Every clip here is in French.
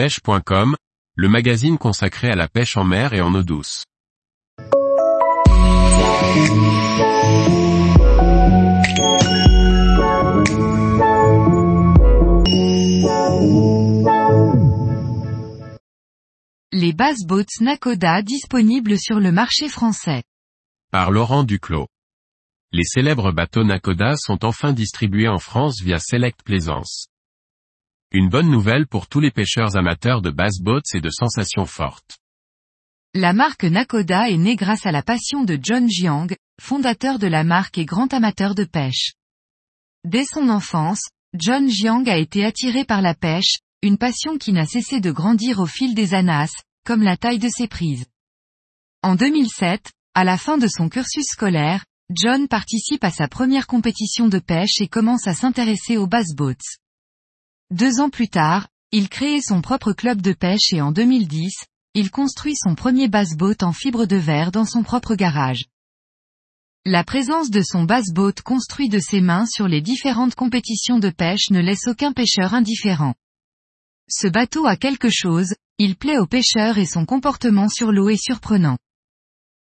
pêche.com, le magazine consacré à la pêche en mer et en eau douce. Les bass boats Nakoda disponibles sur le marché français. Par Laurent Duclos. Les célèbres bateaux Nakoda sont enfin distribués en France via Select Plaisance. Une bonne nouvelle pour tous les pêcheurs amateurs de bass boats et de sensations fortes. La marque Nakoda est née grâce à la passion de John Jiang, fondateur de la marque et grand amateur de pêche. Dès son enfance, John Jiang a été attiré par la pêche, une passion qui n'a cessé de grandir au fil des années, comme la taille de ses prises. En 2007, à la fin de son cursus scolaire, John participe à sa première compétition de pêche et commence à s'intéresser aux bass boats. Deux ans plus tard, il crée son propre club de pêche et en 2010, il construit son premier bass boat en fibre de verre dans son propre garage. La présence de son bass boat construit de ses mains sur les différentes compétitions de pêche ne laisse aucun pêcheur indifférent. Ce bateau a quelque chose, il plaît aux pêcheurs et son comportement sur l'eau est surprenant.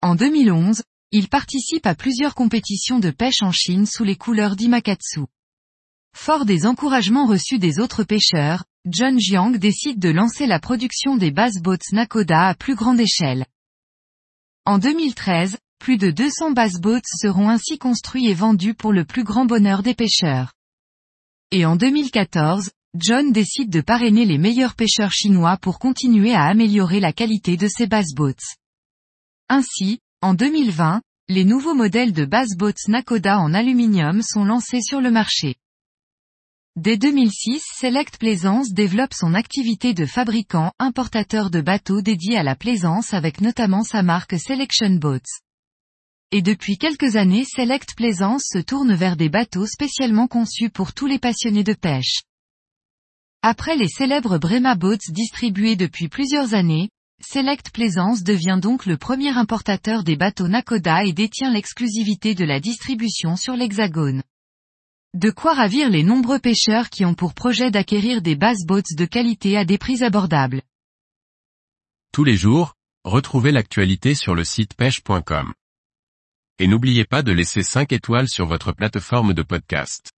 En 2011, il participe à plusieurs compétitions de pêche en Chine sous les couleurs d'Imakatsu. Fort des encouragements reçus des autres pêcheurs, John Jiang décide de lancer la production des bass boats Nakoda à plus grande échelle. En 2013, plus de 200 bass boats seront ainsi construits et vendus pour le plus grand bonheur des pêcheurs. Et en 2014, John décide de parrainer les meilleurs pêcheurs chinois pour continuer à améliorer la qualité de ses bass boats. Ainsi, en 2020, les nouveaux modèles de bass boats Nakoda en aluminium sont lancés sur le marché. Dès 2006 Select Plaisance développe son activité de fabricant, importateur de bateaux dédiés à la plaisance avec notamment sa marque Selection Boats. Et depuis quelques années Select Plaisance se tourne vers des bateaux spécialement conçus pour tous les passionnés de pêche. Après les célèbres Brema Boats distribués depuis plusieurs années, Select Plaisance devient donc le premier importateur des bateaux Nakoda et détient l'exclusivité de la distribution sur l'Hexagone. De quoi ravir les nombreux pêcheurs qui ont pour projet d'acquérir des bass boats de qualité à des prix abordables. Tous les jours, retrouvez l'actualité sur le site pêche.com. Et n'oubliez pas de laisser 5 étoiles sur votre plateforme de podcast.